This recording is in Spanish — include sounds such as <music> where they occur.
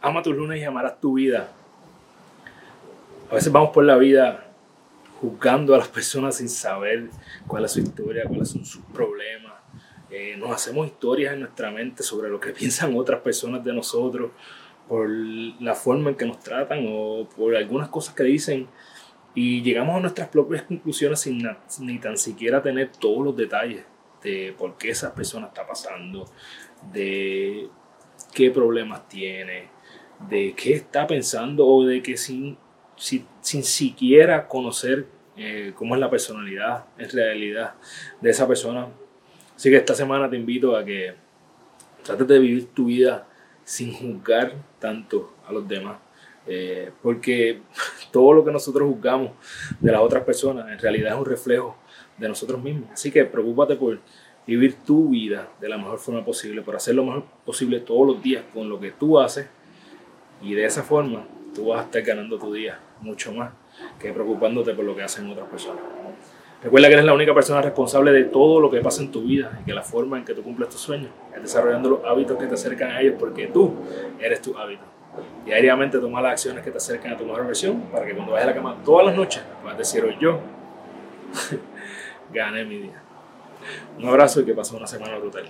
ama tus lunes y amarás tu vida. A veces vamos por la vida juzgando a las personas sin saber cuál es su historia, cuáles son sus problemas. Eh, nos hacemos historias en nuestra mente sobre lo que <laughs> piensan otras personas de nosotros, por la forma en que nos tratan o por algunas cosas que dicen. Y llegamos a nuestras propias conclusiones sin ni tan siquiera tener todos los detalles de por qué esa persona está pasando, de qué problemas tiene, de qué está pensando o de que sin, sin, siquiera conocer eh, cómo es la personalidad en realidad de esa persona. Así que esta semana te invito a que trates de vivir tu vida sin juzgar tanto a los demás. Eh, porque <laughs> todo lo que nosotros juzgamos de las otras personas en realidad es un reflejo de nosotros mismos. Así que preocúpate por vivir tu vida de la mejor forma posible, por hacer lo mejor posible todos los días con lo que tú haces y de esa forma tú vas a estar ganando tu día mucho más que preocupándote por lo que hacen otras personas. Recuerda que eres la única persona responsable de todo lo que pasa en tu vida y que la forma en que tú cumples tus sueños es desarrollando los hábitos que te acercan a ellos porque tú eres tu hábito. Diariamente toma las acciones que te acercan a tu mejor versión para que cuando vayas a la cama todas las noches puedas decir hoy yo <laughs> gané mi día. Un abrazo y que pases una semana brutal.